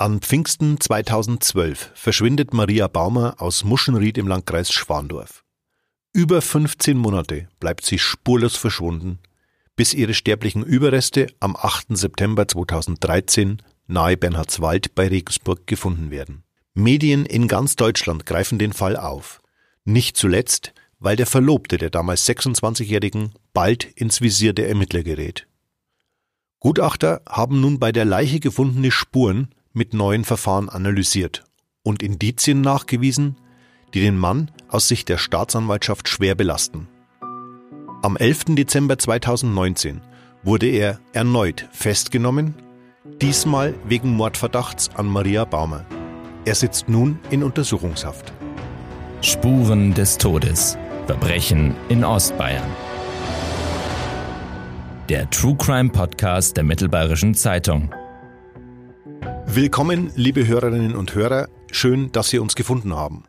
An Pfingsten 2012 verschwindet Maria Baumer aus Muschenried im Landkreis Schwandorf. Über 15 Monate bleibt sie spurlos verschwunden, bis ihre sterblichen Überreste am 8. September 2013 nahe Bernhardswald bei Regensburg gefunden werden. Medien in ganz Deutschland greifen den Fall auf. Nicht zuletzt, weil der Verlobte der damals 26-Jährigen bald ins Visier der Ermittler gerät. Gutachter haben nun bei der Leiche gefundene Spuren mit neuen Verfahren analysiert und Indizien nachgewiesen, die den Mann aus Sicht der Staatsanwaltschaft schwer belasten. Am 11. Dezember 2019 wurde er erneut festgenommen, diesmal wegen Mordverdachts an Maria Baumer. Er sitzt nun in Untersuchungshaft. Spuren des Todes. Verbrechen in Ostbayern. Der True Crime Podcast der Mittelbayerischen Zeitung. Willkommen, liebe Hörerinnen und Hörer. Schön, dass Sie uns gefunden haben.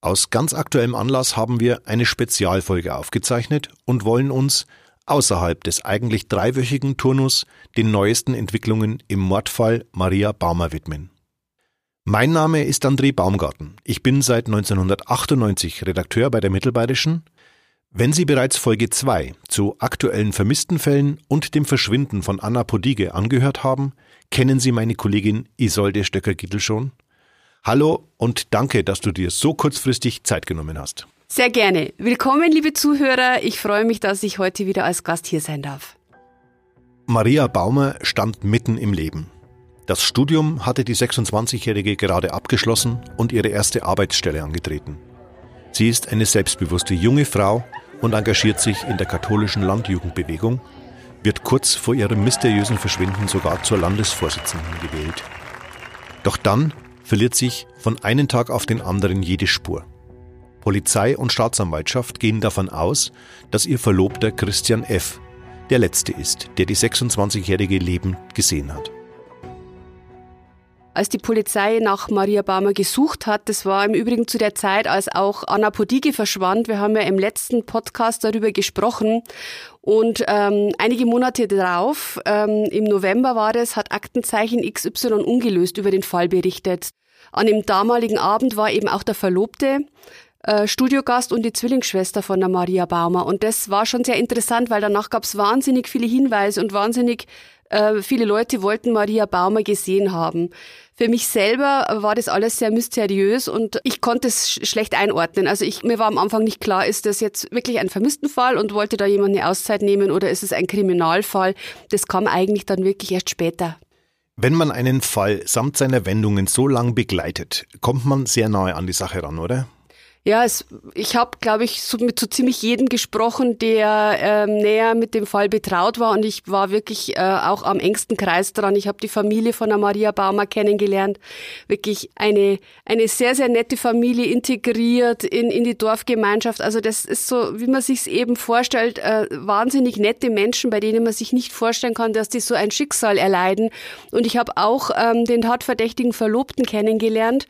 Aus ganz aktuellem Anlass haben wir eine Spezialfolge aufgezeichnet und wollen uns außerhalb des eigentlich dreiwöchigen Turnus den neuesten Entwicklungen im Mordfall Maria Baumer widmen. Mein Name ist André Baumgarten. Ich bin seit 1998 Redakteur bei der Mittelbayerischen. Wenn Sie bereits Folge 2 zu aktuellen vermissten Fällen und dem Verschwinden von Anna Podige angehört haben, Kennen Sie meine Kollegin Isolde Stöcker-Gittel schon? Hallo und danke, dass du dir so kurzfristig Zeit genommen hast. Sehr gerne. Willkommen, liebe Zuhörer. Ich freue mich, dass ich heute wieder als Gast hier sein darf. Maria Baumer stand mitten im Leben. Das Studium hatte die 26-Jährige gerade abgeschlossen und ihre erste Arbeitsstelle angetreten. Sie ist eine selbstbewusste junge Frau und engagiert sich in der katholischen Landjugendbewegung wird kurz vor ihrem mysteriösen Verschwinden sogar zur Landesvorsitzenden gewählt. Doch dann verliert sich von einem Tag auf den anderen jede Spur. Polizei und Staatsanwaltschaft gehen davon aus, dass ihr Verlobter Christian F. der Letzte ist, der die 26-jährige lebend gesehen hat als die Polizei nach Maria Baumer gesucht hat. Das war im Übrigen zu der Zeit, als auch Anna Podige verschwand. Wir haben ja im letzten Podcast darüber gesprochen. Und ähm, einige Monate darauf, ähm, im November war das, hat Aktenzeichen XY ungelöst über den Fall berichtet. An dem damaligen Abend war eben auch der Verlobte äh, Studiogast und die Zwillingsschwester von der Maria Baumer. Und das war schon sehr interessant, weil danach gab es wahnsinnig viele Hinweise und wahnsinnig äh, viele Leute wollten Maria Baumer gesehen haben. Für mich selber war das alles sehr mysteriös und ich konnte es schlecht einordnen. Also ich, mir war am Anfang nicht klar, ist das jetzt wirklich ein Vermisstenfall und wollte da jemand eine Auszeit nehmen oder ist es ein Kriminalfall? Das kam eigentlich dann wirklich erst später. Wenn man einen Fall samt seiner Wendungen so lang begleitet, kommt man sehr nahe an die Sache ran, oder? Ja, es, ich habe, glaube ich, so mit so ziemlich jedem gesprochen, der ähm, näher mit dem Fall betraut war und ich war wirklich äh, auch am engsten Kreis dran. Ich habe die Familie von der Maria Baumer kennengelernt. Wirklich eine, eine sehr, sehr nette Familie integriert in, in die Dorfgemeinschaft. Also das ist so, wie man sich eben vorstellt, äh, wahnsinnig nette Menschen, bei denen man sich nicht vorstellen kann, dass die so ein Schicksal erleiden. Und ich habe auch ähm, den tatverdächtigen Verlobten kennengelernt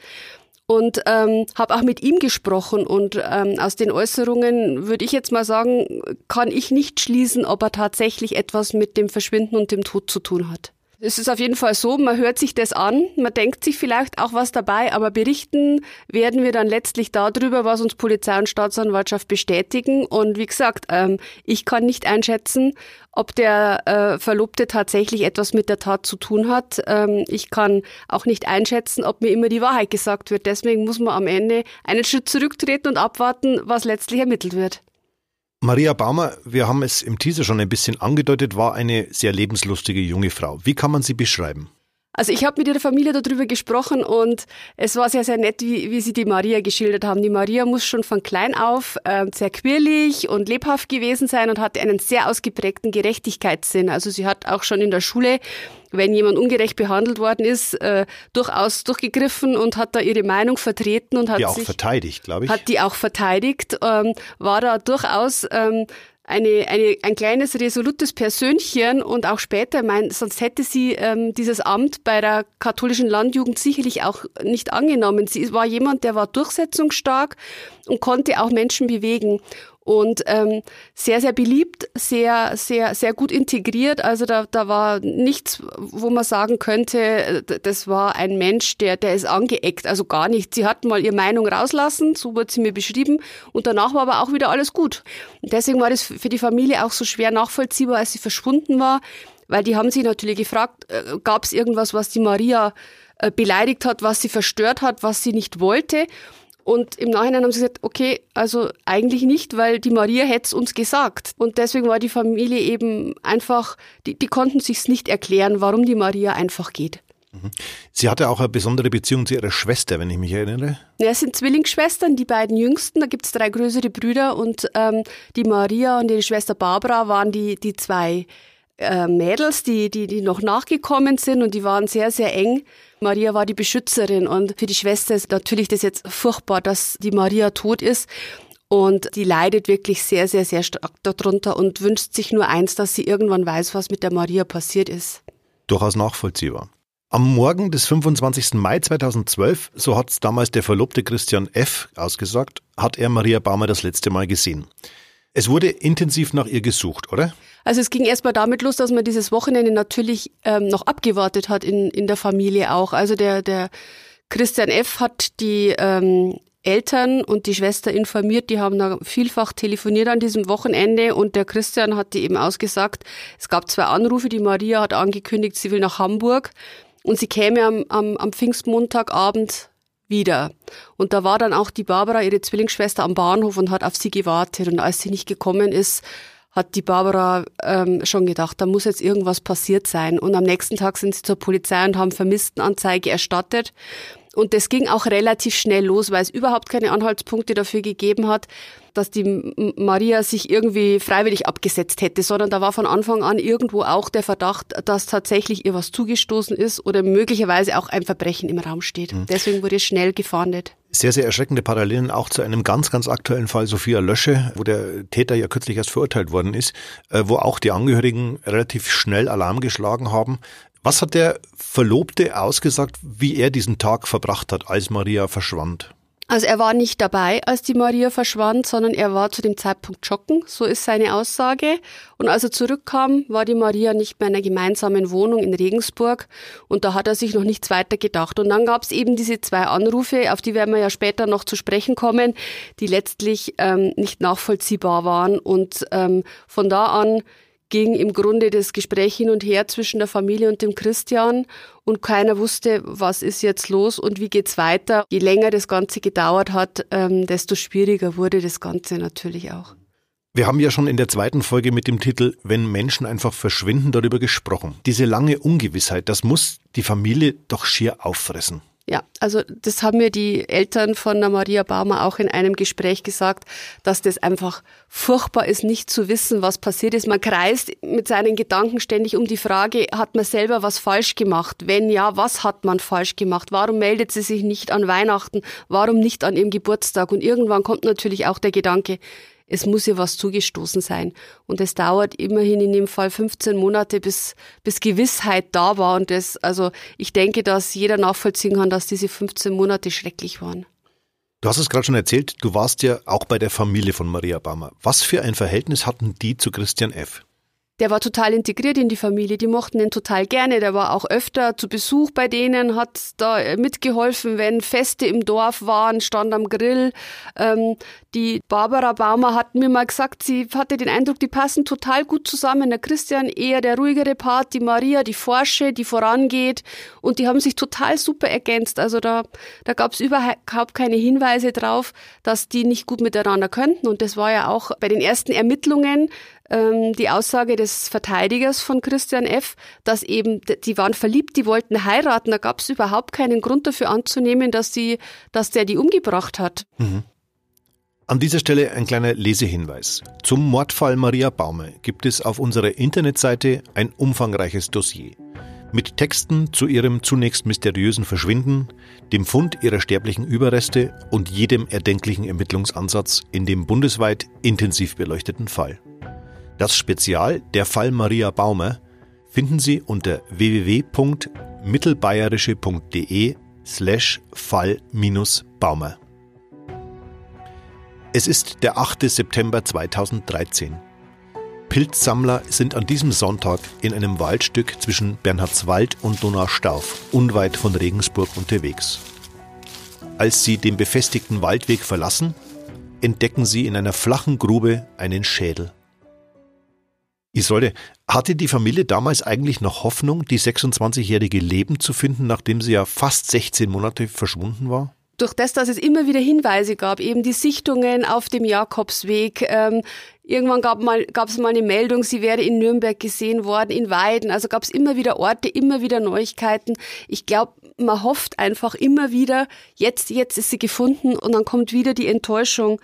und ähm, habe auch mit ihm gesprochen und ähm, aus den Äußerungen würde ich jetzt mal sagen, kann ich nicht schließen, ob er tatsächlich etwas mit dem Verschwinden und dem Tod zu tun hat. Es ist auf jeden Fall so, man hört sich das an, man denkt sich vielleicht auch was dabei, aber berichten werden wir dann letztlich darüber, was uns Polizei und Staatsanwaltschaft bestätigen. Und wie gesagt, ähm, ich kann nicht einschätzen, ob der äh, Verlobte tatsächlich etwas mit der Tat zu tun hat. Ähm, ich kann auch nicht einschätzen, ob mir immer die Wahrheit gesagt wird. Deswegen muss man am Ende einen Schritt zurücktreten und abwarten, was letztlich ermittelt wird. Maria Baumer, wir haben es im Teaser schon ein bisschen angedeutet, war eine sehr lebenslustige junge Frau. Wie kann man sie beschreiben? Also ich habe mit ihrer Familie darüber gesprochen und es war sehr, sehr nett, wie, wie sie die Maria geschildert haben. Die Maria muss schon von klein auf äh, sehr quirlig und lebhaft gewesen sein und hatte einen sehr ausgeprägten Gerechtigkeitssinn. Also sie hat auch schon in der Schule, wenn jemand ungerecht behandelt worden ist, äh, durchaus durchgegriffen und hat da ihre Meinung vertreten und hat die auch sich, verteidigt, glaube ich. Hat die auch verteidigt, ähm, war da durchaus ähm, eine, eine, ein kleines resolutes Persönchen und auch später, mein, sonst hätte sie ähm, dieses Amt bei der katholischen Landjugend sicherlich auch nicht angenommen. Sie war jemand, der war durchsetzungsstark und konnte auch Menschen bewegen. Und ähm, sehr, sehr beliebt, sehr, sehr, sehr gut integriert. Also da, da war nichts, wo man sagen könnte, das war ein Mensch, der, der ist angeeckt, also gar nicht. Sie hat mal ihre Meinung rauslassen, so wurde sie mir beschrieben, und danach war aber auch wieder alles gut. Und deswegen war das für die Familie auch so schwer nachvollziehbar, als sie verschwunden war, weil die haben sich natürlich gefragt, äh, gab es irgendwas, was die Maria äh, beleidigt hat, was sie verstört hat, was sie nicht wollte. Und im Nachhinein haben sie gesagt, okay, also eigentlich nicht, weil die Maria hätte es uns gesagt. Und deswegen war die Familie eben einfach, die, die konnten sich's nicht erklären, warum die Maria einfach geht. Mhm. Sie hatte auch eine besondere Beziehung zu ihrer Schwester, wenn ich mich erinnere. Ja, es sind Zwillingsschwestern, die beiden jüngsten. Da gibt es drei größere Brüder und ähm, die Maria und ihre Schwester Barbara waren die, die zwei äh, Mädels, die, die, die noch nachgekommen sind und die waren sehr, sehr eng. Maria war die Beschützerin und für die Schwester ist natürlich das jetzt furchtbar, dass die Maria tot ist. Und die leidet wirklich sehr, sehr, sehr stark darunter und wünscht sich nur eins, dass sie irgendwann weiß, was mit der Maria passiert ist. Durchaus nachvollziehbar. Am Morgen des 25. Mai 2012, so hat es damals der Verlobte Christian F. ausgesagt, hat er Maria Baumer das letzte Mal gesehen. Es wurde intensiv nach ihr gesucht, oder? Also es ging erstmal damit los, dass man dieses Wochenende natürlich ähm, noch abgewartet hat in, in der Familie auch. Also der, der Christian F. hat die ähm, Eltern und die Schwester informiert, die haben da vielfach telefoniert an diesem Wochenende und der Christian hat die eben ausgesagt, es gab zwei Anrufe, die Maria hat angekündigt, sie will nach Hamburg und sie käme am, am, am Pfingstmontagabend wieder. Und da war dann auch die Barbara, ihre Zwillingsschwester, am Bahnhof und hat auf sie gewartet. Und als sie nicht gekommen ist, hat die Barbara ähm, schon gedacht, da muss jetzt irgendwas passiert sein. Und am nächsten Tag sind sie zur Polizei und haben Vermisstenanzeige erstattet. Und das ging auch relativ schnell los, weil es überhaupt keine Anhaltspunkte dafür gegeben hat, dass die Maria sich irgendwie freiwillig abgesetzt hätte, sondern da war von Anfang an irgendwo auch der Verdacht, dass tatsächlich ihr was zugestoßen ist oder möglicherweise auch ein Verbrechen im Raum steht. Mhm. Deswegen wurde schnell gefahndet. Sehr, sehr erschreckende Parallelen auch zu einem ganz, ganz aktuellen Fall Sophia Lösche, wo der Täter ja kürzlich erst verurteilt worden ist, äh, wo auch die Angehörigen relativ schnell Alarm geschlagen haben. Was hat der Verlobte ausgesagt, wie er diesen Tag verbracht hat, als Maria verschwand? Also er war nicht dabei, als die Maria verschwand, sondern er war zu dem Zeitpunkt joggen, so ist seine Aussage. Und als er zurückkam, war die Maria nicht mehr in einer gemeinsamen Wohnung in Regensburg und da hat er sich noch nichts weiter gedacht. Und dann gab es eben diese zwei Anrufe, auf die werden wir ja später noch zu sprechen kommen, die letztlich ähm, nicht nachvollziehbar waren. Und ähm, von da an ging im Grunde das Gespräch hin und her zwischen der Familie und dem Christian und keiner wusste, was ist jetzt los und wie geht's weiter. Je länger das Ganze gedauert hat, ähm, desto schwieriger wurde das Ganze natürlich auch. Wir haben ja schon in der zweiten Folge mit dem Titel Wenn Menschen einfach verschwinden darüber gesprochen. Diese lange Ungewissheit, das muss die Familie doch schier auffressen. Ja, also das haben mir die Eltern von der Maria Baumer auch in einem Gespräch gesagt, dass das einfach furchtbar ist, nicht zu wissen, was passiert ist. Man kreist mit seinen Gedanken ständig um die Frage, hat man selber was falsch gemacht? Wenn ja, was hat man falsch gemacht? Warum meldet sie sich nicht an Weihnachten? Warum nicht an ihrem Geburtstag? Und irgendwann kommt natürlich auch der Gedanke, es muss ihr was zugestoßen sein. Und es dauert immerhin in dem Fall 15 Monate, bis, bis Gewissheit da war. Und das, also ich denke, dass jeder nachvollziehen kann, dass diese 15 Monate schrecklich waren. Du hast es gerade schon erzählt, du warst ja auch bei der Familie von Maria Baumer. Was für ein Verhältnis hatten die zu Christian F.? Der war total integriert in die Familie, die mochten ihn total gerne, der war auch öfter zu Besuch bei denen, hat da mitgeholfen, wenn Feste im Dorf waren, stand am Grill. Ähm, die Barbara Baumer hat mir mal gesagt, sie hatte den Eindruck, die passen total gut zusammen. Der Christian eher der ruhigere Part, die Maria, die Forsche, die vorangeht und die haben sich total super ergänzt. Also da, da gab es überhaupt keine Hinweise drauf, dass die nicht gut miteinander könnten und das war ja auch bei den ersten Ermittlungen ähm, die Aussage des Verteidigers von Christian F., dass eben, die waren verliebt, die wollten heiraten, da gab es überhaupt keinen Grund dafür anzunehmen, dass, die, dass der die umgebracht hat. Mhm. An dieser Stelle ein kleiner Lesehinweis. Zum Mordfall Maria Baume gibt es auf unserer Internetseite ein umfangreiches Dossier mit Texten zu ihrem zunächst mysteriösen Verschwinden, dem Fund ihrer sterblichen Überreste und jedem erdenklichen Ermittlungsansatz in dem bundesweit intensiv beleuchteten Fall. Das Spezial Der Fall Maria Baumer finden Sie unter www.mittelbayerische.de slash Fall-Baumer. Es ist der 8. September 2013. Pilzsammler sind an diesem Sonntag in einem Waldstück zwischen Bernhardswald und Donaustauf, unweit von Regensburg, unterwegs. Als sie den befestigten Waldweg verlassen, entdecken sie in einer flachen Grube einen Schädel. Isolde, hatte die Familie damals eigentlich noch Hoffnung, die 26-jährige Leben zu finden, nachdem sie ja fast 16 Monate verschwunden war? durch das, dass es immer wieder Hinweise gab, eben die Sichtungen auf dem Jakobsweg. Ähm, irgendwann gab mal, gab es mal eine Meldung, sie wäre in Nürnberg gesehen worden, in Weiden. Also gab es immer wieder Orte, immer wieder Neuigkeiten. Ich glaube, man hofft einfach immer wieder, jetzt, jetzt ist sie gefunden und dann kommt wieder die Enttäuschung.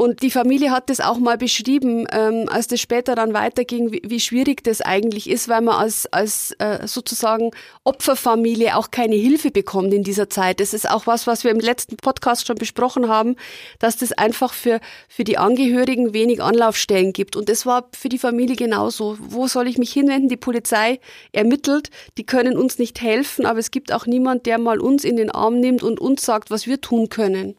Und die Familie hat das auch mal beschrieben, ähm, als das später dann weiterging, wie, wie, schwierig das eigentlich ist, weil man als, als äh, sozusagen Opferfamilie auch keine Hilfe bekommt in dieser Zeit. Das ist auch was, was wir im letzten Podcast schon besprochen haben, dass das einfach für, für die Angehörigen wenig Anlaufstellen gibt. Und das war für die Familie genauso. Wo soll ich mich hinwenden? Die Polizei ermittelt, die können uns nicht helfen, aber es gibt auch niemand, der mal uns in den Arm nimmt und uns sagt, was wir tun können.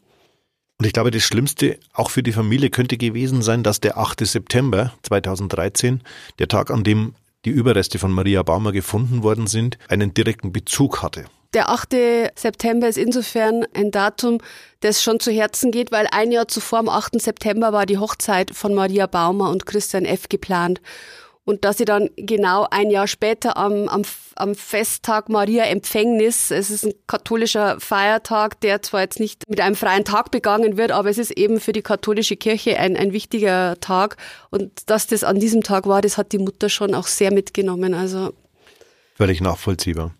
Und ich glaube, das Schlimmste auch für die Familie könnte gewesen sein, dass der 8. September 2013, der Tag, an dem die Überreste von Maria Baumer gefunden worden sind, einen direkten Bezug hatte. Der 8. September ist insofern ein Datum, das schon zu Herzen geht, weil ein Jahr zuvor, am 8. September, war die Hochzeit von Maria Baumer und Christian F. geplant. Und dass sie dann genau ein Jahr später am, am, am Festtag Maria Empfängnis, es ist ein katholischer Feiertag, der zwar jetzt nicht mit einem freien Tag begangen wird, aber es ist eben für die katholische Kirche ein, ein wichtiger Tag. Und dass das an diesem Tag war, das hat die Mutter schon auch sehr mitgenommen. Also Völlig nachvollziehbar.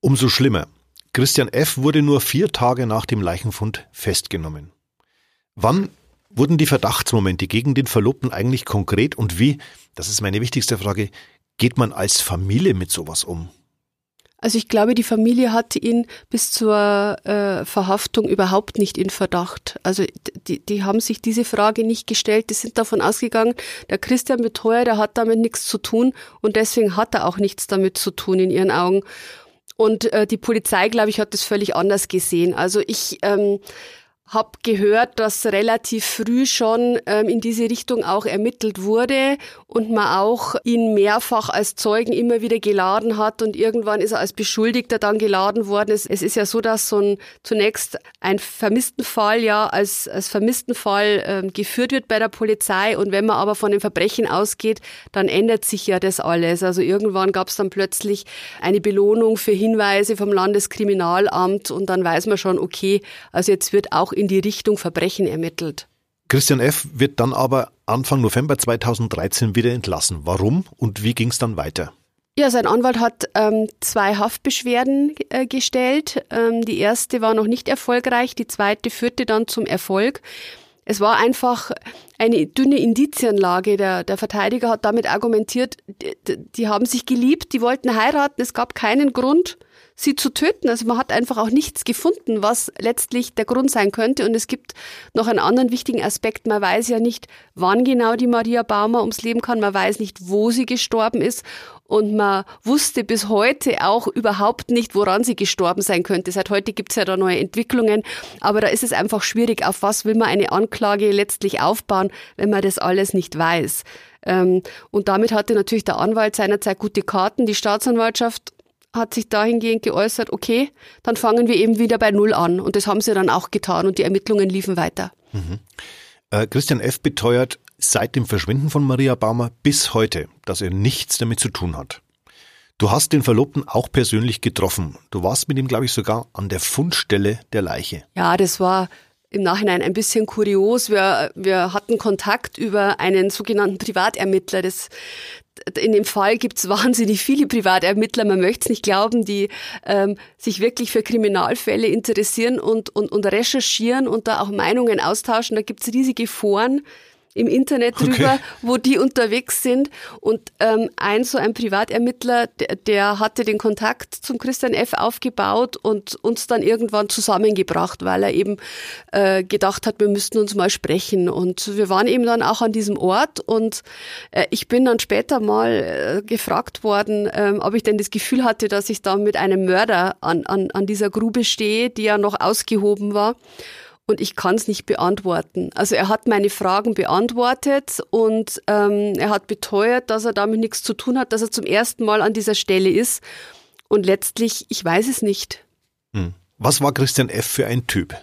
Umso schlimmer. Christian F. wurde nur vier Tage nach dem Leichenfund festgenommen. Wann Wurden die Verdachtsmomente gegen den Verlobten eigentlich konkret und wie, das ist meine wichtigste Frage, geht man als Familie mit sowas um? Also ich glaube, die Familie hatte ihn bis zur äh, Verhaftung überhaupt nicht in Verdacht. Also die, die haben sich diese Frage nicht gestellt. Die sind davon ausgegangen, der Christian Betreuer, der hat damit nichts zu tun und deswegen hat er auch nichts damit zu tun in ihren Augen. Und äh, die Polizei, glaube ich, hat das völlig anders gesehen. Also ich ähm, habe gehört, dass relativ früh schon ähm, in diese Richtung auch ermittelt wurde und man auch ihn mehrfach als Zeugen immer wieder geladen hat und irgendwann ist er als Beschuldigter dann geladen worden. Es, es ist ja so, dass so ein zunächst ein Vermisstenfall ja als, als Vermisstenfall ähm, geführt wird bei der Polizei und wenn man aber von dem Verbrechen ausgeht, dann ändert sich ja das alles. Also irgendwann gab es dann plötzlich eine Belohnung für Hinweise vom Landeskriminalamt und dann weiß man schon, okay, also jetzt wird auch in die Richtung Verbrechen ermittelt. Christian F. wird dann aber Anfang November 2013 wieder entlassen. Warum und wie ging es dann weiter? Ja, sein Anwalt hat ähm, zwei Haftbeschwerden äh, gestellt. Ähm, die erste war noch nicht erfolgreich, die zweite führte dann zum Erfolg. Es war einfach eine dünne Indizienlage. Der, der Verteidiger hat damit argumentiert, die, die haben sich geliebt, die wollten heiraten, es gab keinen Grund, sie zu töten. Also man hat einfach auch nichts gefunden, was letztlich der Grund sein könnte. Und es gibt noch einen anderen wichtigen Aspekt. Man weiß ja nicht, wann genau die Maria Baumer ums Leben kann. Man weiß nicht, wo sie gestorben ist. Und man wusste bis heute auch überhaupt nicht, woran sie gestorben sein könnte. Seit heute gibt es ja da neue Entwicklungen. Aber da ist es einfach schwierig, auf was will man eine Anklage letztlich aufbauen, wenn man das alles nicht weiß. Ähm, und damit hatte natürlich der Anwalt seinerzeit gute Karten. Die Staatsanwaltschaft hat sich dahingehend geäußert, okay, dann fangen wir eben wieder bei Null an. Und das haben sie dann auch getan und die Ermittlungen liefen weiter. Mhm. Äh, Christian F. beteuert seit dem Verschwinden von Maria Baumer bis heute, dass er nichts damit zu tun hat. Du hast den Verlobten auch persönlich getroffen. Du warst mit ihm, glaube ich, sogar an der Fundstelle der Leiche. Ja, das war im Nachhinein ein bisschen kurios. Wir, wir hatten Kontakt über einen sogenannten Privatermittler. Das, in dem Fall gibt es wahnsinnig viele Privatermittler, man möchte es nicht glauben, die ähm, sich wirklich für Kriminalfälle interessieren und, und, und recherchieren und da auch Meinungen austauschen. Da gibt es riesige Foren im Internet drüber, okay. wo die unterwegs sind. Und ähm, ein so ein Privatermittler, der, der hatte den Kontakt zum Christian F. aufgebaut und uns dann irgendwann zusammengebracht, weil er eben äh, gedacht hat, wir müssten uns mal sprechen. Und wir waren eben dann auch an diesem Ort und äh, ich bin dann später mal äh, gefragt worden, äh, ob ich denn das Gefühl hatte, dass ich da mit einem Mörder an, an, an dieser Grube stehe, die ja noch ausgehoben war. Und ich kann es nicht beantworten. Also er hat meine Fragen beantwortet und ähm, er hat beteuert, dass er damit nichts zu tun hat, dass er zum ersten Mal an dieser Stelle ist. Und letztlich, ich weiß es nicht. Hm. Was war Christian F. für ein Typ?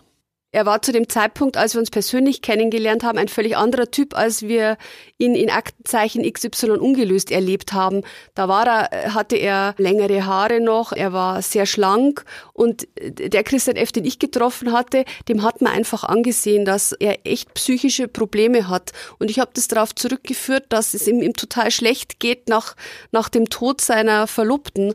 Er war zu dem Zeitpunkt, als wir uns persönlich kennengelernt haben, ein völlig anderer Typ, als wir ihn in Aktenzeichen XY ungelöst erlebt haben. Da war er, hatte er längere Haare noch, er war sehr schlank und der Christian F., den ich getroffen hatte, dem hat man einfach angesehen, dass er echt psychische Probleme hat. Und ich habe das darauf zurückgeführt, dass es ihm, ihm total schlecht geht nach, nach dem Tod seiner Verlobten.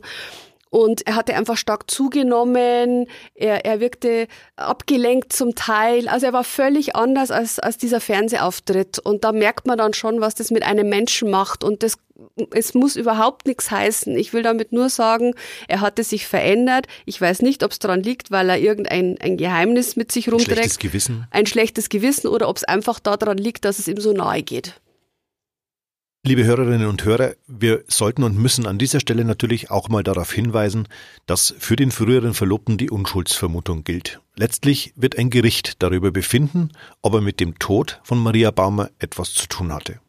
Und er hatte einfach stark zugenommen, er, er wirkte abgelenkt zum Teil. Also er war völlig anders als, als dieser Fernsehauftritt. Und da merkt man dann schon, was das mit einem Menschen macht. Und das, es muss überhaupt nichts heißen. Ich will damit nur sagen, er hatte sich verändert. Ich weiß nicht, ob es daran liegt, weil er irgendein ein Geheimnis mit sich rumträgt. Ein schlechtes Gewissen. Ein schlechtes Gewissen oder ob es einfach daran liegt, dass es ihm so nahe geht. Liebe Hörerinnen und Hörer, wir sollten und müssen an dieser Stelle natürlich auch mal darauf hinweisen, dass für den früheren Verlobten die Unschuldsvermutung gilt. Letztlich wird ein Gericht darüber befinden, ob er mit dem Tod von Maria Baumer etwas zu tun hatte.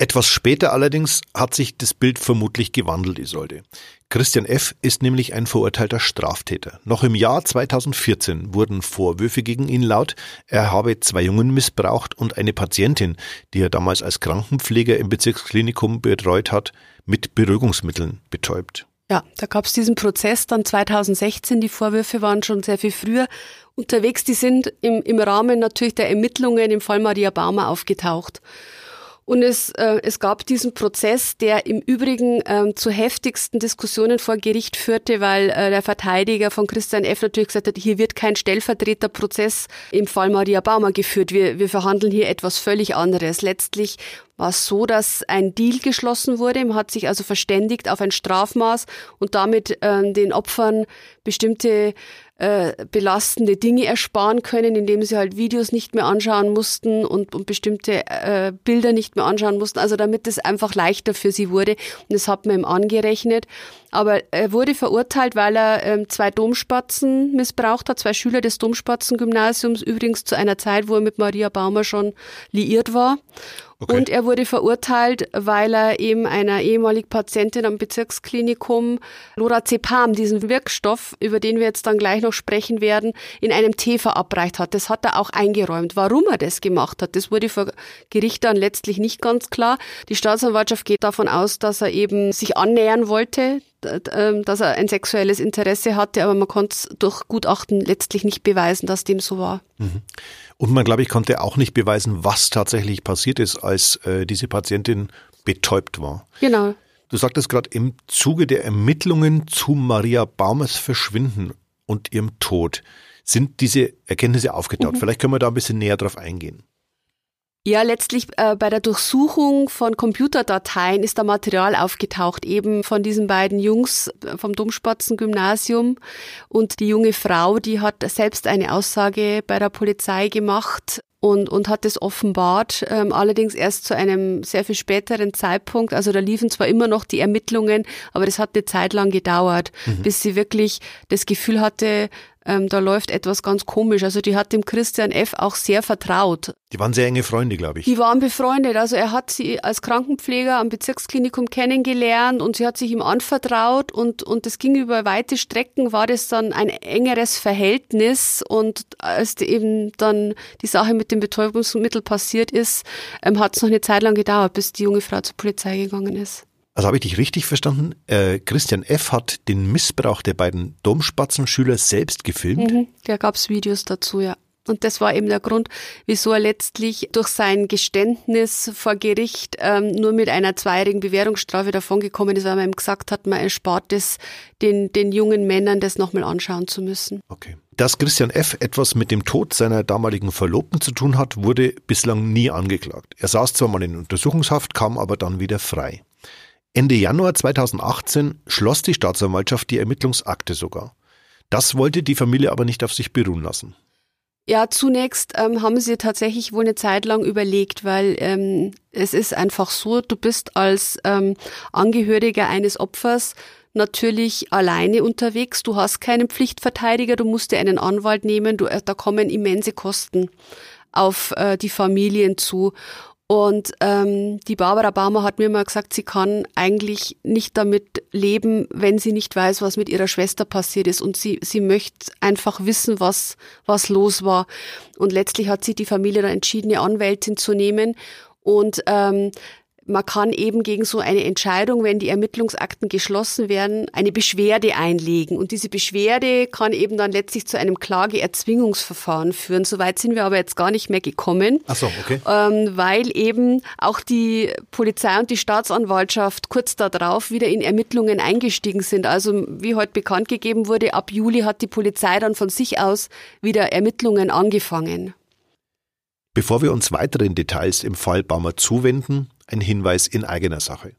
Etwas später allerdings hat sich das Bild vermutlich gewandelt, Isolde. Christian F. ist nämlich ein verurteilter Straftäter. Noch im Jahr 2014 wurden Vorwürfe gegen ihn laut, er habe zwei Jungen missbraucht und eine Patientin, die er damals als Krankenpfleger im Bezirksklinikum betreut hat, mit Beruhigungsmitteln betäubt. Ja, da gab es diesen Prozess dann 2016. Die Vorwürfe waren schon sehr viel früher unterwegs. Die sind im, im Rahmen natürlich der Ermittlungen im Fall Maria Baumer aufgetaucht. Und es, äh, es gab diesen Prozess, der im Übrigen ähm, zu heftigsten Diskussionen vor Gericht führte, weil äh, der Verteidiger von Christian F. natürlich gesagt hat, hier wird kein Stellvertreterprozess im Fall Maria Baumer geführt. Wir, wir verhandeln hier etwas völlig anderes. Letztlich war es so, dass ein Deal geschlossen wurde. Man hat sich also verständigt auf ein Strafmaß und damit äh, den Opfern bestimmte äh, belastende Dinge ersparen können, indem sie halt Videos nicht mehr anschauen mussten und, und bestimmte äh, Bilder nicht mehr anschauen mussten. Also damit es einfach leichter für sie wurde. Und das hat man ihm angerechnet. Aber er wurde verurteilt, weil er ähm, zwei Domspatzen missbraucht hat, zwei Schüler des Domspatzen-Gymnasiums, übrigens zu einer Zeit, wo er mit Maria Baumer schon liiert war. Okay. Und er wurde verurteilt, weil er eben einer ehemaligen Patientin am Bezirksklinikum Lorazepam, diesen Wirkstoff, über den wir jetzt dann gleich noch sprechen werden, in einem Tee verabreicht hat. Das hat er auch eingeräumt. Warum er das gemacht hat, das wurde vor Gericht dann letztlich nicht ganz klar. Die Staatsanwaltschaft geht davon aus, dass er eben sich annähern wollte, ähm, dass er ein sexuelles Interesse hatte, aber man konnte es durch Gutachten letztlich nicht beweisen, dass dem so war. Mhm. Und man, glaube ich, konnte auch nicht beweisen, was tatsächlich passiert ist, als äh, diese Patientin betäubt war. Genau. Du sagtest gerade, im Zuge der Ermittlungen zu Maria Baumers Verschwinden und ihrem Tod sind diese Erkenntnisse aufgetaucht. Mhm. Vielleicht können wir da ein bisschen näher drauf eingehen. Ja, letztlich äh, bei der Durchsuchung von Computerdateien ist da Material aufgetaucht, eben von diesen beiden Jungs äh, vom Domspatzen-Gymnasium. Und die junge Frau, die hat selbst eine Aussage bei der Polizei gemacht und, und hat es offenbart, ähm, allerdings erst zu einem sehr viel späteren Zeitpunkt. Also da liefen zwar immer noch die Ermittlungen, aber das hat eine Zeit lang gedauert, mhm. bis sie wirklich das Gefühl hatte, ähm, da läuft etwas ganz komisch. Also die hat dem Christian F. auch sehr vertraut. Die waren sehr enge Freunde, glaube ich. Die waren befreundet. Also er hat sie als Krankenpfleger am Bezirksklinikum kennengelernt und sie hat sich ihm anvertraut und, und das ging über weite Strecken, war das dann ein engeres Verhältnis und als eben dann die Sache mit dem Betäubungsmittel passiert ist, ähm, hat es noch eine Zeit lang gedauert, bis die junge Frau zur Polizei gegangen ist. Also habe ich dich richtig verstanden? Äh, Christian F. hat den Missbrauch der beiden Domspatzenschüler selbst gefilmt? Mhm, da gab es Videos dazu, ja. Und das war eben der Grund, wieso er letztlich durch sein Geständnis vor Gericht ähm, nur mit einer zweijährigen Bewährungsstrafe davongekommen ist, weil man ihm gesagt hat, man erspart es den, den jungen Männern, das nochmal anschauen zu müssen. Okay. Dass Christian F. etwas mit dem Tod seiner damaligen Verlobten zu tun hat, wurde bislang nie angeklagt. Er saß zwar mal in Untersuchungshaft, kam aber dann wieder frei. Ende Januar 2018 schloss die Staatsanwaltschaft die Ermittlungsakte sogar. Das wollte die Familie aber nicht auf sich beruhen lassen. Ja, zunächst ähm, haben sie tatsächlich wohl eine Zeit lang überlegt, weil ähm, es ist einfach so, du bist als ähm, Angehöriger eines Opfers natürlich alleine unterwegs. Du hast keinen Pflichtverteidiger, du musst dir einen Anwalt nehmen, du, äh, da kommen immense Kosten auf äh, die Familien zu. Und ähm, die Barbara Baumer hat mir mal gesagt, sie kann eigentlich nicht damit leben, wenn sie nicht weiß, was mit ihrer Schwester passiert ist. Und sie, sie möchte einfach wissen, was, was los war. Und letztlich hat sie die Familie dann entschieden, eine Anwältin zu nehmen. Und ähm, man kann eben gegen so eine Entscheidung, wenn die Ermittlungsakten geschlossen werden, eine Beschwerde einlegen. Und diese Beschwerde kann eben dann letztlich zu einem Klageerzwingungsverfahren führen. Soweit sind wir aber jetzt gar nicht mehr gekommen. Ach so, okay. Ähm, weil eben auch die Polizei und die Staatsanwaltschaft kurz darauf wieder in Ermittlungen eingestiegen sind. Also wie heute bekannt gegeben wurde, ab Juli hat die Polizei dann von sich aus wieder Ermittlungen angefangen. Bevor wir uns weiteren Details im Fall Baumer zuwenden, ein Hinweis in eigener Sache.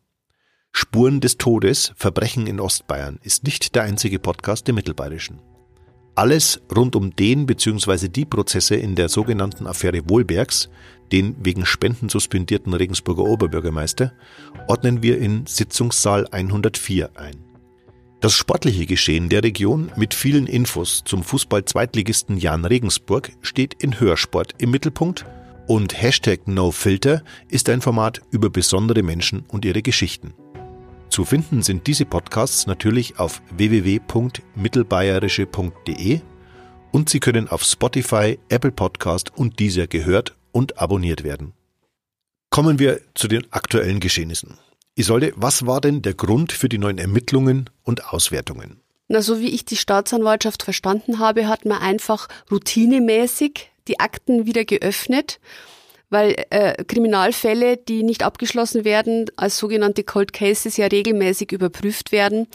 Spuren des Todes, Verbrechen in Ostbayern ist nicht der einzige Podcast der Mittelbayerischen. Alles rund um den bzw. die Prozesse in der sogenannten Affäre Wohlbergs, den wegen Spenden suspendierten Regensburger Oberbürgermeister, ordnen wir in Sitzungssaal 104 ein. Das sportliche Geschehen der Region mit vielen Infos zum Fußball-Zweitligisten Jan Regensburg steht in Hörsport im Mittelpunkt – und Hashtag NoFilter ist ein Format über besondere Menschen und ihre Geschichten. Zu finden sind diese Podcasts natürlich auf www.mittelbayerische.de und sie können auf Spotify, Apple Podcast und dieser gehört und abonniert werden. Kommen wir zu den aktuellen Geschehnissen. Isolde, was war denn der Grund für die neuen Ermittlungen und Auswertungen? Na, so wie ich die Staatsanwaltschaft verstanden habe, hat man einfach routinemäßig die Akten wieder geöffnet weil äh, Kriminalfälle, die nicht abgeschlossen werden, als sogenannte Cold Cases ja regelmäßig überprüft werden.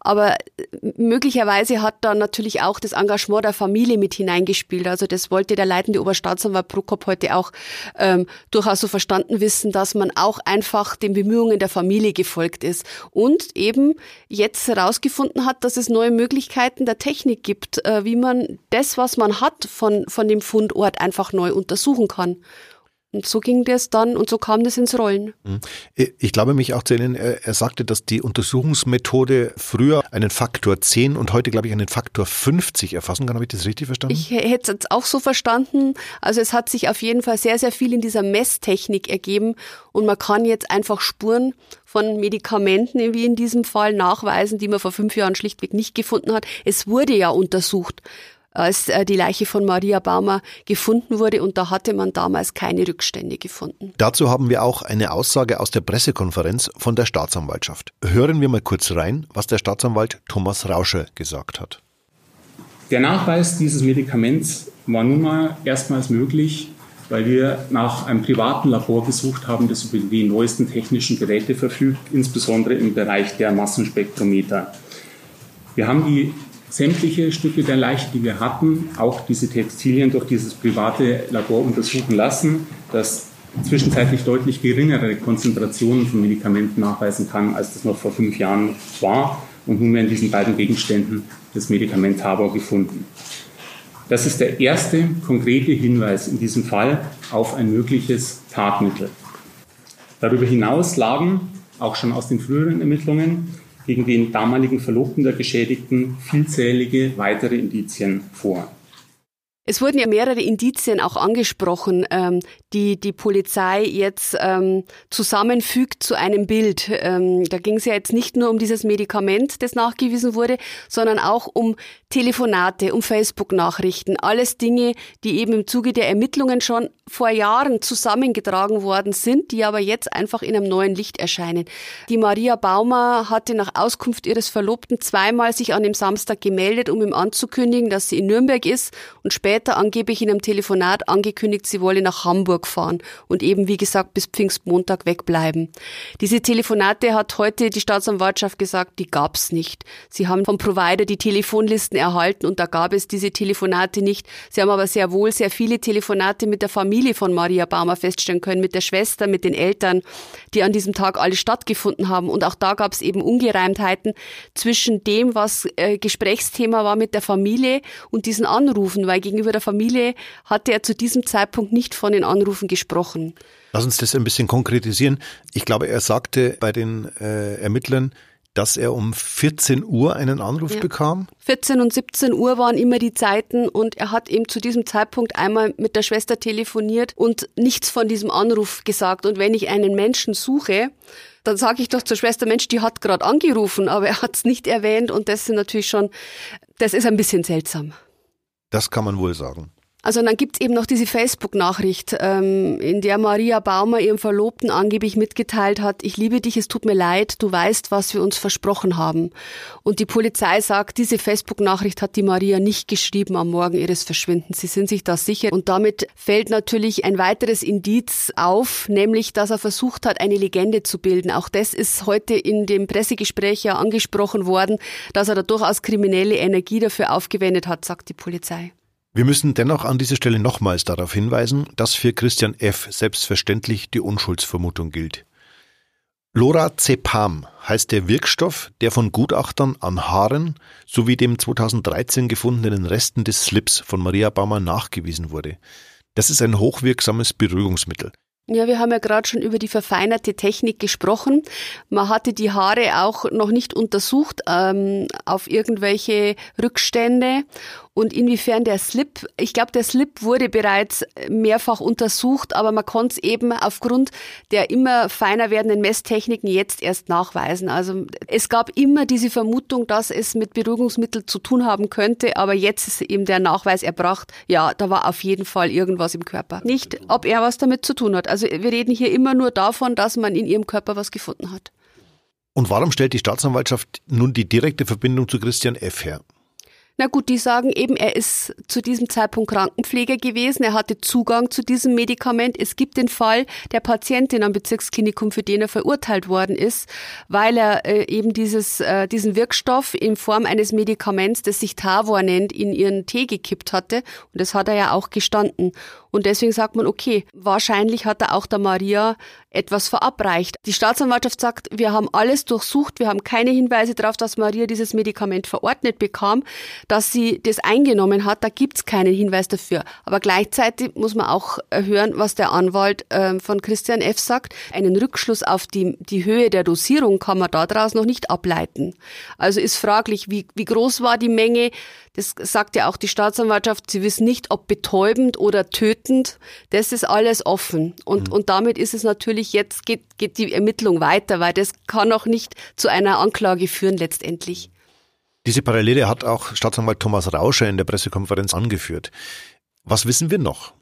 Aber äh, möglicherweise hat da natürlich auch das Engagement der Familie mit hineingespielt. Also das wollte der leitende Oberstaatsanwalt Prokop heute auch ähm, durchaus so verstanden wissen, dass man auch einfach den Bemühungen der Familie gefolgt ist und eben jetzt herausgefunden hat, dass es neue Möglichkeiten der Technik gibt, äh, wie man das, was man hat von, von dem Fundort einfach neu untersuchen kann. Und so ging das dann und so kam das ins Rollen. Mhm. Ich glaube mich auch zu erinnern, er sagte, dass die Untersuchungsmethode früher einen Faktor 10 und heute, glaube ich, einen Faktor 50 erfassen kann. Habe ich das richtig verstanden? Ich hätte es auch so verstanden. Also es hat sich auf jeden Fall sehr, sehr viel in dieser Messtechnik ergeben und man kann jetzt einfach Spuren von Medikamenten, wie in diesem Fall, nachweisen, die man vor fünf Jahren schlichtweg nicht gefunden hat. Es wurde ja untersucht als äh, die Leiche von Maria Baumer gefunden wurde und da hatte man damals keine Rückstände gefunden. Dazu haben wir auch eine Aussage aus der Pressekonferenz von der Staatsanwaltschaft. Hören wir mal kurz rein, was der Staatsanwalt Thomas Rauscher gesagt hat. Der Nachweis dieses Medikaments war nun mal erstmals möglich, weil wir nach einem privaten Labor gesucht haben, das über die neuesten technischen Geräte verfügt, insbesondere im Bereich der Massenspektrometer. Wir haben die sämtliche Stücke der Leiche, die wir hatten, auch diese Textilien durch dieses private Labor untersuchen lassen, das zwischenzeitlich deutlich geringere Konzentrationen von Medikamenten nachweisen kann, als das noch vor fünf Jahren war und nunmehr in diesen beiden Gegenständen das Medikament Tabor gefunden. Das ist der erste konkrete Hinweis in diesem Fall auf ein mögliches Tatmittel. Darüber hinaus lagen auch schon aus den früheren Ermittlungen gegen den damaligen Verlobten der Geschädigten vielzählige weitere Indizien vor. Es wurden ja mehrere Indizien auch angesprochen, ähm, die die Polizei jetzt ähm, zusammenfügt zu einem Bild. Ähm, da ging es ja jetzt nicht nur um dieses Medikament, das nachgewiesen wurde, sondern auch um Telefonate, um Facebook-Nachrichten. Alles Dinge, die eben im Zuge der Ermittlungen schon vor Jahren zusammengetragen worden sind, die aber jetzt einfach in einem neuen Licht erscheinen. Die Maria Baumer hatte nach Auskunft ihres Verlobten zweimal sich an dem Samstag gemeldet, um ihm anzukündigen, dass sie in Nürnberg ist und später angeblich in einem Telefonat angekündigt, sie wolle nach Hamburg fahren und eben, wie gesagt, bis Pfingstmontag wegbleiben. Diese Telefonate hat heute die Staatsanwaltschaft gesagt, die gab's nicht. Sie haben vom Provider die Telefonlisten erhalten und da gab es diese Telefonate nicht. Sie haben aber sehr wohl sehr viele Telefonate mit der Familie Familie von Maria Baumer feststellen können, mit der Schwester, mit den Eltern, die an diesem Tag alle stattgefunden haben. Und auch da gab es eben Ungereimtheiten zwischen dem, was äh, Gesprächsthema war mit der Familie und diesen Anrufen, weil gegenüber der Familie hatte er zu diesem Zeitpunkt nicht von den Anrufen gesprochen. Lass uns das ein bisschen konkretisieren. Ich glaube, er sagte bei den äh, Ermittlern, dass er um 14 Uhr einen Anruf Ja. bekam? 14 und 17 Uhr waren immer die Zeiten und er hat eben zu diesem Zeitpunkt einmal mit der Schwester telefoniert und nichts von diesem Anruf gesagt. Und wenn ich einen Menschen suche, dann sage ich doch zur Schwester, Mensch, die hat gerade angerufen, aber er hat es nicht erwähnt und das ist natürlich schon, das ist ein bisschen seltsam. Das kann man wohl sagen. Also dann gibt's eben noch diese Facebook-Nachricht, ähm, in der Maria Baumer ihrem Verlobten angeblich mitgeteilt hat, ich liebe dich, es tut mir leid, du weißt, was wir uns versprochen haben. Und die Polizei sagt, diese Facebook-Nachricht hat die Maria nicht geschrieben am Morgen ihres Verschwindens. Sie sind sich da sicher. Und damit fällt natürlich ein weiteres Indiz auf, nämlich, dass er versucht hat, eine Legende zu bilden. Auch das ist heute in dem Pressegespräch ja angesprochen worden, dass er da durchaus kriminelle Energie dafür aufgewendet hat, sagt die Polizei. Wir müssen dennoch an dieser Stelle nochmals darauf hinweisen, dass für Christian F. selbstverständlich die Unschuldsvermutung gilt. Lorazepam heißt der Wirkstoff, der von Gutachtern an Haaren sowie dem 2013 gefundenen Resten des Slips von Maria Baumer nachgewiesen wurde. Das ist ein hochwirksames Beruhigungsmittel. Ja, wir haben ja gerade schon über die verfeinerte Technik gesprochen. Man hatte die Haare auch noch nicht untersucht ähm, auf irgendwelche Rückstände und inwiefern der Slip, ich glaube, der Slip wurde bereits mehrfach untersucht, aber man konnte es eben aufgrund der immer feiner werdenden Messtechniken jetzt erst nachweisen. Also es gab immer diese Vermutung, dass es mit Beruhigungsmitteln zu tun haben könnte, aber jetzt ist eben der Nachweis erbracht, ja, da war auf jeden Fall irgendwas im Körper. Nicht, ob er was damit zu tun hat. Also wir reden hier immer nur davon, dass man in ihrem Körper was gefunden hat. Und warum stellt die Staatsanwaltschaft nun die direkte Verbindung zu Christian F. her? Na gut, die sagen eben, er ist zu diesem Zeitpunkt Krankenpfleger gewesen, er hatte Zugang zu diesem Medikament. Es gibt den Fall der Patientin am Bezirksklinikum, für den er verurteilt worden ist, weil er äh, eben dieses, äh, diesen Wirkstoff in Form eines Medikaments, das sich Tavor nennt, in ihren Tee gekippt hatte. Und das hat er ja auch gestanden. Und deswegen sagt man, okay, wahrscheinlich hat er auch der Maria etwas verabreicht. Die Staatsanwaltschaft sagt, wir haben alles durchsucht, wir haben keine Hinweise darauf, dass Maria dieses Medikament verordnet bekam, dass sie das eingenommen hat, da gibt's keinen Hinweis dafür. Aber gleichzeitig muss man auch hören, was der Anwalt äh, von Christian F. sagt. Einen Rückschluss auf die, die Höhe der Dosierung kann man daraus noch nicht ableiten. Also ist fraglich, wie, wie groß war die Menge, das sagt ja auch die Staatsanwaltschaft, sie wissen nicht, ob betäubend oder tötend. Das ist alles offen. Und, mhm. und damit ist es natürlich jetzt, geht, geht die Ermittlung weiter, weil das kann auch nicht zu einer Anklage führen letztendlich. Diese Parallele hat auch Staatsanwalt Thomas Rauscher in der Pressekonferenz angeführt. Was wissen wir noch?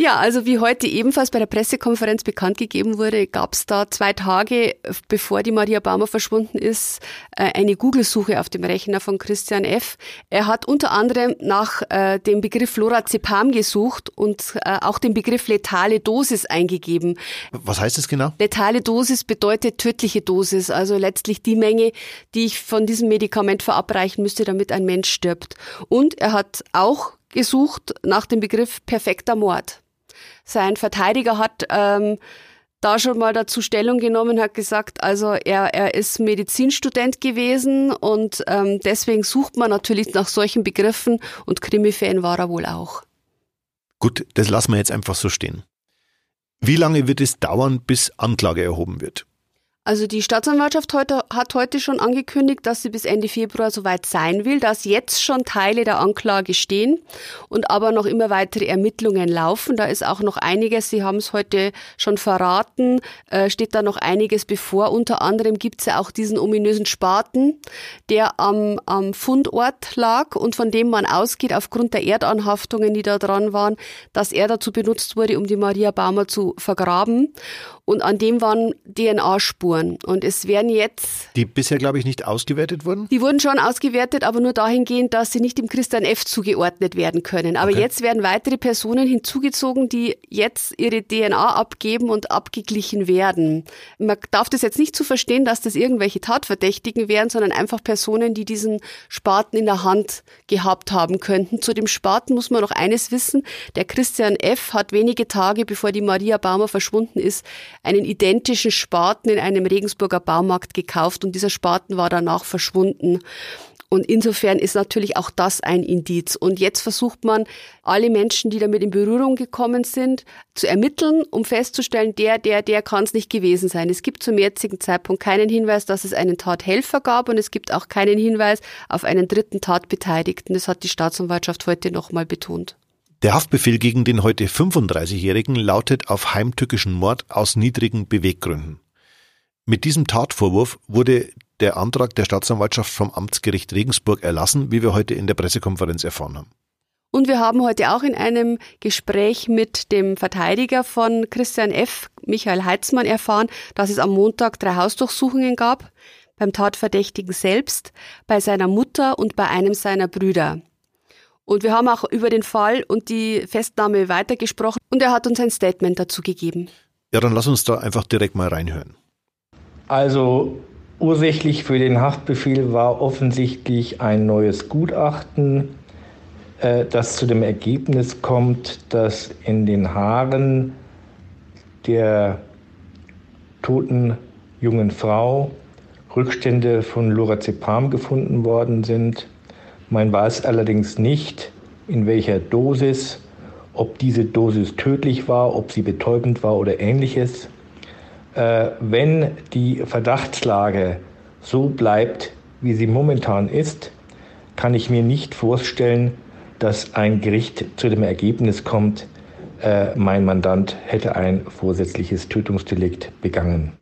Ja, also wie heute ebenfalls bei der Pressekonferenz bekannt gegeben wurde, gab es da zwei Tage, bevor die Maria Baumer verschwunden ist, äh, eine Google-Suche auf dem Rechner von Christian F. Er hat unter anderem nach äh, dem Begriff Lorazepam gesucht und äh, auch den Begriff letale Dosis eingegeben. Was heißt das genau? Letale Dosis bedeutet tödliche Dosis, also letztlich die Menge, die ich von diesem Medikament verabreichen müsste, damit ein Mensch stirbt. Und er hat auch gesucht nach dem Begriff perfekter Mord. Sein Verteidiger hat ähm, da schon mal dazu Stellung genommen, hat gesagt, also er, er ist Medizinstudent gewesen und ähm, deswegen sucht man natürlich nach solchen Begriffen und Krimi-Fan war er wohl auch. Gut, das lassen wir jetzt einfach so stehen. Wie lange wird es dauern, bis Anklage erhoben wird? Also die Staatsanwaltschaft heute, hat heute schon angekündigt, dass sie bis Ende Februar soweit sein will, dass jetzt schon Teile der Anklage stehen und aber noch immer weitere Ermittlungen laufen. Da ist auch noch einiges, Sie haben es heute schon verraten, äh, steht da noch einiges bevor. Unter anderem gibt es ja auch diesen ominösen Spaten, der am, am Fundort lag und von dem man ausgeht, aufgrund der Erdanhaftungen, die da dran waren, dass er dazu benutzt wurde, um die Maria Baumer zu vergraben. Und an dem waren DNA-Spuren. Und es werden jetzt. Die bisher, glaube ich, nicht ausgewertet wurden? Die wurden schon ausgewertet, aber nur dahingehend, dass sie nicht dem Christian F. zugeordnet werden können. Aber okay. jetzt werden weitere Personen hinzugezogen, die jetzt ihre DNA abgeben und abgeglichen werden. Man darf das jetzt nicht zu so verstehen, dass das irgendwelche Tatverdächtigen wären, sondern einfach Personen, die diesen Spaten in der Hand gehabt haben könnten. Zu dem Spaten muss man noch eines wissen. Der Christian F. hat wenige Tage bevor die Maria Baumer verschwunden ist, einen identischen Spaten in einem Regensburger Baumarkt gekauft und dieser Spaten war danach verschwunden. Und insofern ist natürlich auch das ein Indiz. Und jetzt versucht man, alle Menschen, die damit in Berührung gekommen sind, zu ermitteln, um festzustellen, der, der, der kann es nicht gewesen sein. Es gibt zum jetzigen Zeitpunkt keinen Hinweis, dass es einen Tathelfer gab und es gibt auch keinen Hinweis auf einen dritten Tatbeteiligten. Das hat die Staatsanwaltschaft heute nochmal betont. Der Haftbefehl gegen den heute 35-Jährigen lautet auf heimtückischen Mord aus niedrigen Beweggründen. Mit diesem Tatvorwurf wurde der Antrag der Staatsanwaltschaft vom Amtsgericht Regensburg erlassen, wie wir heute in der Pressekonferenz erfahren haben. Und wir haben heute auch in einem Gespräch mit dem Verteidiger von Christian F., Michael Heitzmann, erfahren, dass es am Montag drei Hausdurchsuchungen gab, beim Tatverdächtigen selbst, bei seiner Mutter und bei einem seiner Brüder. Und wir haben auch über den Fall und die Festnahme weitergesprochen und er hat uns ein Statement dazu gegeben. Ja, dann lass uns da einfach direkt mal reinhören. Also Ursächlich für den Haftbefehl war offensichtlich ein neues Gutachten, äh, das zu dem Ergebnis kommt, dass in den Haaren der toten jungen Frau Rückstände von Lorazepam gefunden worden sind. Man weiß allerdings nicht, in welcher Dosis, ob diese Dosis tödlich war, ob sie betäubend war oder ähnliches äh, wenn die Verdachtslage so bleibt, wie sie momentan ist, kann ich mir nicht vorstellen, dass ein Gericht zu dem Ergebnis kommt, äh, mein Mandant hätte ein vorsätzliches Tötungsdelikt begangen.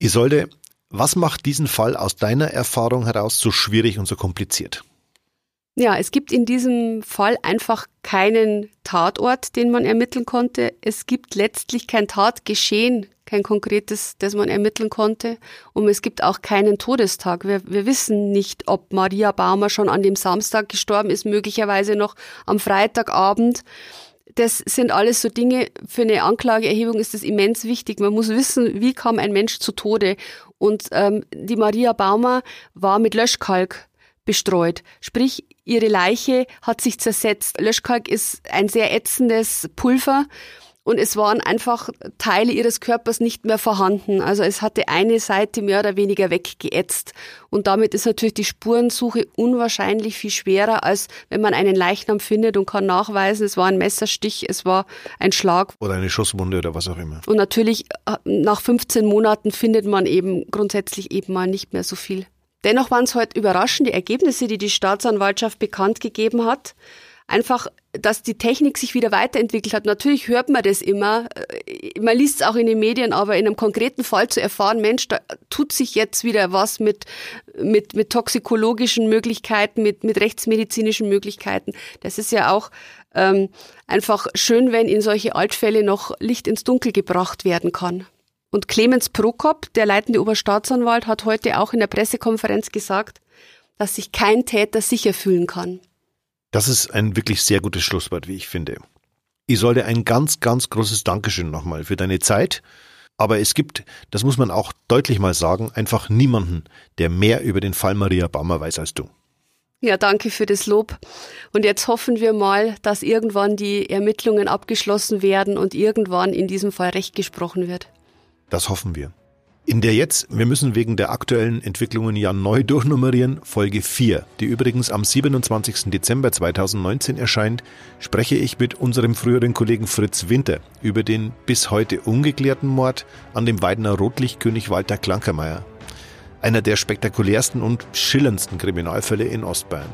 Isolde, was macht diesen Fall aus deiner Erfahrung heraus so schwierig und so kompliziert? Ja, es gibt in diesem Fall einfach keinen Tatort, den man ermitteln konnte. Es gibt letztlich kein Tatgeschehen, kein konkretes, das man ermitteln konnte. Und es gibt auch keinen Todestag. Wir, wir wissen nicht, ob Maria Baumer schon an dem Samstag gestorben ist, möglicherweise noch am Freitagabend. Das sind alles so Dinge, für eine Anklageerhebung ist das immens wichtig. Man muss wissen, wie kam ein Mensch zu Tode. Und ähm, die Maria Baumer war mit Löschkalk bestreut. Sprich, ihre Leiche hat sich zersetzt. Löschkalk ist ein sehr ätzendes Pulver und es waren einfach Teile ihres Körpers nicht mehr vorhanden. Also es hatte eine Seite mehr oder weniger weggeätzt. Und damit ist natürlich die Spurensuche unwahrscheinlich viel schwerer, als wenn man einen Leichnam findet und kann nachweisen, es war ein Messerstich, es war ein Schlag. Oder eine Schusswunde oder was auch immer. Und natürlich äh, nach 15 Monaten findet man eben grundsätzlich eben mal nicht mehr so viel. Dennoch waren es heute überraschende Ergebnisse, die die Staatsanwaltschaft bekannt gegeben hat einfach, dass die Technik sich wieder weiterentwickelt hat. Natürlich hört man das immer, äh, man liest es auch in den Medien, aber in einem konkreten Fall zu erfahren, Mensch, da tut sich jetzt wieder was mit, mit, mit toxikologischen Möglichkeiten, mit, mit rechtsmedizinischen Möglichkeiten. Das ist ja auch ähm, einfach schön, wenn in solche Altfälle noch Licht ins Dunkel gebracht werden kann. Und Clemens Prokop, der leitende Oberstaatsanwalt, hat heute auch in der Pressekonferenz gesagt, dass sich kein Täter sicher fühlen kann. Das ist ein wirklich sehr gutes Schlusswort, wie ich finde. Ich sollte ein ganz, ganz großes Dankeschön nochmal für deine Zeit. Aber es gibt, das muss man auch deutlich mal sagen, einfach niemanden, der mehr über den Fall Maria Baumer weiß als du. Ja, danke für das Lob. Und jetzt hoffen wir mal, dass irgendwann die Ermittlungen abgeschlossen werden und irgendwann in diesem Fall Recht gesprochen wird. Das hoffen wir. In der jetzt, wir müssen wegen der aktuellen Entwicklungen ja neu durchnummerieren, Folge 4, die übrigens am 27. Dezember 2019 erscheint, spreche ich mit unserem früheren Kollegen Fritz Winter über den bis heute ungeklärten Mord an dem Weidener Rotlichtkönig Walter Klankermeier. Einer der spektakulärsten und schillerndsten Kriminalfälle in Ostbayern.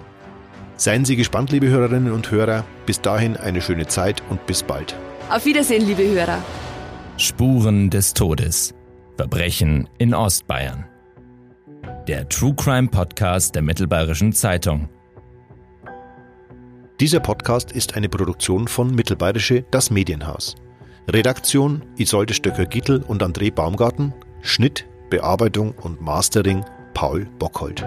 Seien Sie gespannt, liebe Hörerinnen und Hörer. Bis dahin eine schöne Zeit und bis bald. Auf Wiedersehen, liebe Hörer. Spuren des Todes Verbrechen in Ostbayern. Der True Crime Podcast der Mittelbayerischen Zeitung. Dieser Podcast ist eine Produktion von Mittelbayerische Das Medienhaus. Redaktion Isolde Stöcker-Gittel und André Baumgarten. Schnitt, Bearbeitung und Mastering Paul Bockhold.